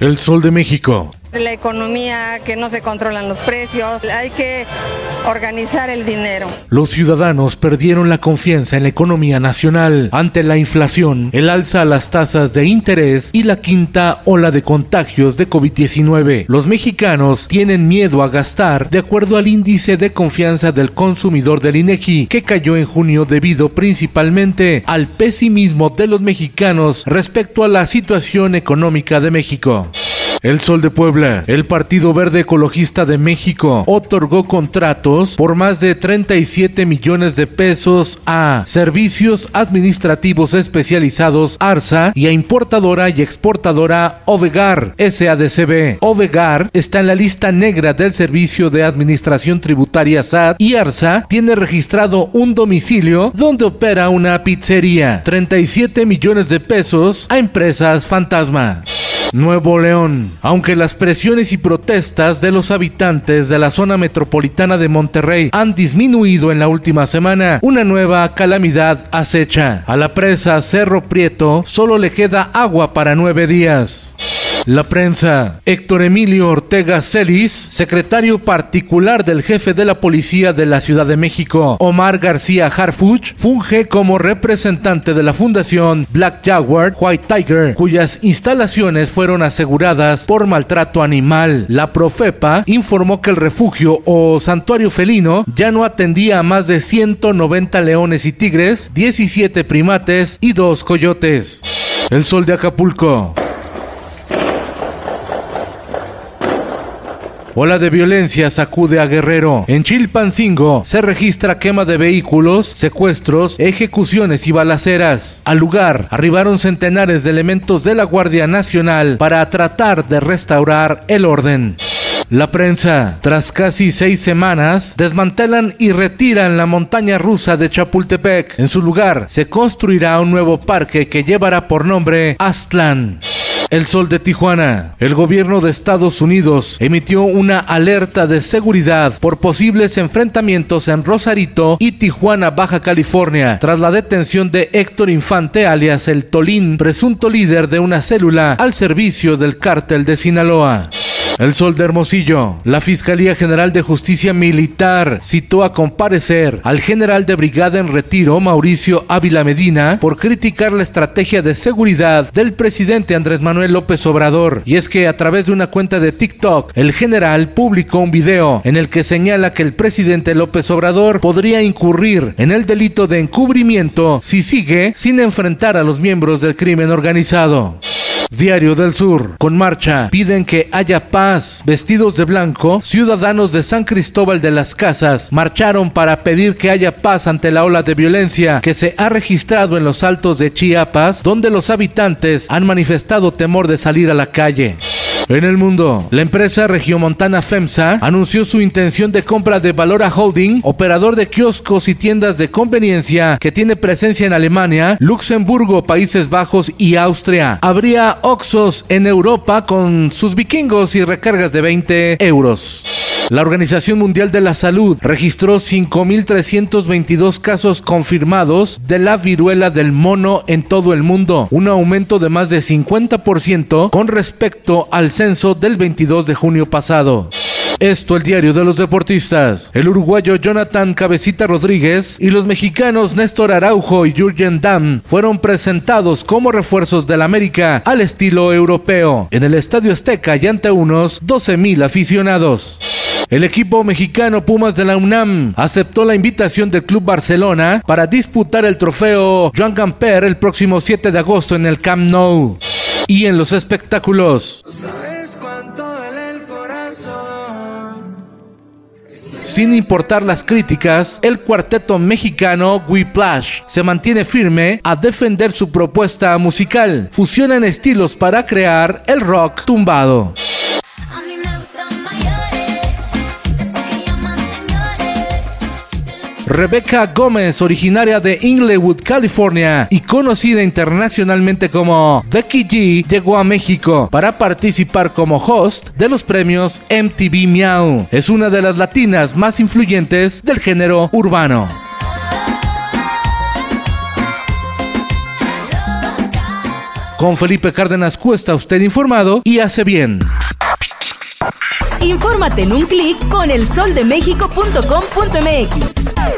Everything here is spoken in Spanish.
El Sol de México. La economía, que no se controlan los precios, hay que organizar el dinero. Los ciudadanos perdieron la confianza en la economía nacional ante la inflación, el alza a las tasas de interés y la quinta ola de contagios de COVID-19. Los mexicanos tienen miedo a gastar de acuerdo al índice de confianza del consumidor del INEGI, que cayó en junio debido principalmente al pesimismo de los mexicanos respecto a la situación económica de México. El Sol de Puebla, el Partido Verde Ecologista de México, otorgó contratos por más de 37 millones de pesos a Servicios Administrativos Especializados ARSA y a importadora y exportadora Ovegar SADCB. Ovegar está en la lista negra del Servicio de Administración Tributaria SAT y ARSA tiene registrado un domicilio donde opera una pizzería. 37 millones de pesos a empresas fantasma. Nuevo León. Aunque las presiones y protestas de los habitantes de la zona metropolitana de Monterrey han disminuido en la última semana, una nueva calamidad acecha. A la presa Cerro Prieto solo le queda agua para nueve días. La prensa. Héctor Emilio Ortega Celis, secretario particular del jefe de la policía de la Ciudad de México, Omar García Harfuch, funge como representante de la fundación Black Jaguar White Tiger, cuyas instalaciones fueron aseguradas por maltrato animal. La Profepa informó que el refugio o santuario felino ya no atendía a más de 190 leones y tigres, 17 primates y dos coyotes. El sol de Acapulco. Ola de violencia sacude a Guerrero. En Chilpancingo se registra quema de vehículos, secuestros, ejecuciones y balaceras. Al lugar arribaron centenares de elementos de la Guardia Nacional para tratar de restaurar el orden. La prensa, tras casi seis semanas, desmantelan y retiran la montaña rusa de Chapultepec. En su lugar se construirá un nuevo parque que llevará por nombre Aztlán. El Sol de Tijuana. El gobierno de Estados Unidos emitió una alerta de seguridad por posibles enfrentamientos en Rosarito y Tijuana, Baja California, tras la detención de Héctor Infante, alias el Tolín, presunto líder de una célula al servicio del cártel de Sinaloa. El Sol de Hermosillo. La Fiscalía General de Justicia Militar citó a comparecer al general de brigada en retiro, Mauricio Ávila Medina, por criticar la estrategia de seguridad del presidente Andrés Manuel López Obrador. Y es que a través de una cuenta de TikTok, el general publicó un video en el que señala que el presidente López Obrador podría incurrir en el delito de encubrimiento si sigue sin enfrentar a los miembros del crimen organizado. Diario del Sur. Con marcha piden que haya paz. Vestidos de blanco, ciudadanos de San Cristóbal de las Casas marcharon para pedir que haya paz ante la ola de violencia que se ha registrado en los altos de Chiapas, donde los habitantes han manifestado temor de salir a la calle. En el mundo, la empresa regiomontana FEMSA anunció su intención de compra de Valora Holding, operador de kioscos y tiendas de conveniencia que tiene presencia en Alemania, Luxemburgo, Países Bajos y Austria. Habría Oxos en Europa con sus vikingos y recargas de 20 euros. La Organización Mundial de la Salud registró 5.322 casos confirmados de la viruela del mono en todo el mundo, un aumento de más de 50% con respecto al censo del 22 de junio pasado. Esto el diario de los deportistas. El uruguayo Jonathan Cabecita Rodríguez y los mexicanos Néstor Araujo y Jürgen Damm fueron presentados como refuerzos del América al estilo europeo en el Estadio Azteca y ante unos 12.000 aficionados. El equipo mexicano Pumas de la UNAM aceptó la invitación del Club Barcelona para disputar el trofeo Joan Gamper el próximo 7 de agosto en el Camp Nou. Y en los espectáculos. Sin importar las críticas, el cuarteto mexicano Whiplash se mantiene firme a defender su propuesta musical. Fusionan estilos para crear el rock tumbado. Rebecca Gómez, originaria de Inglewood, California y conocida internacionalmente como Becky G, llegó a México para participar como host de los premios MTV Meow. Es una de las latinas más influyentes del género urbano. Con Felipe Cárdenas Cuesta usted informado y hace bien. Infórmate en un clic con elsoldemexico.com.mx.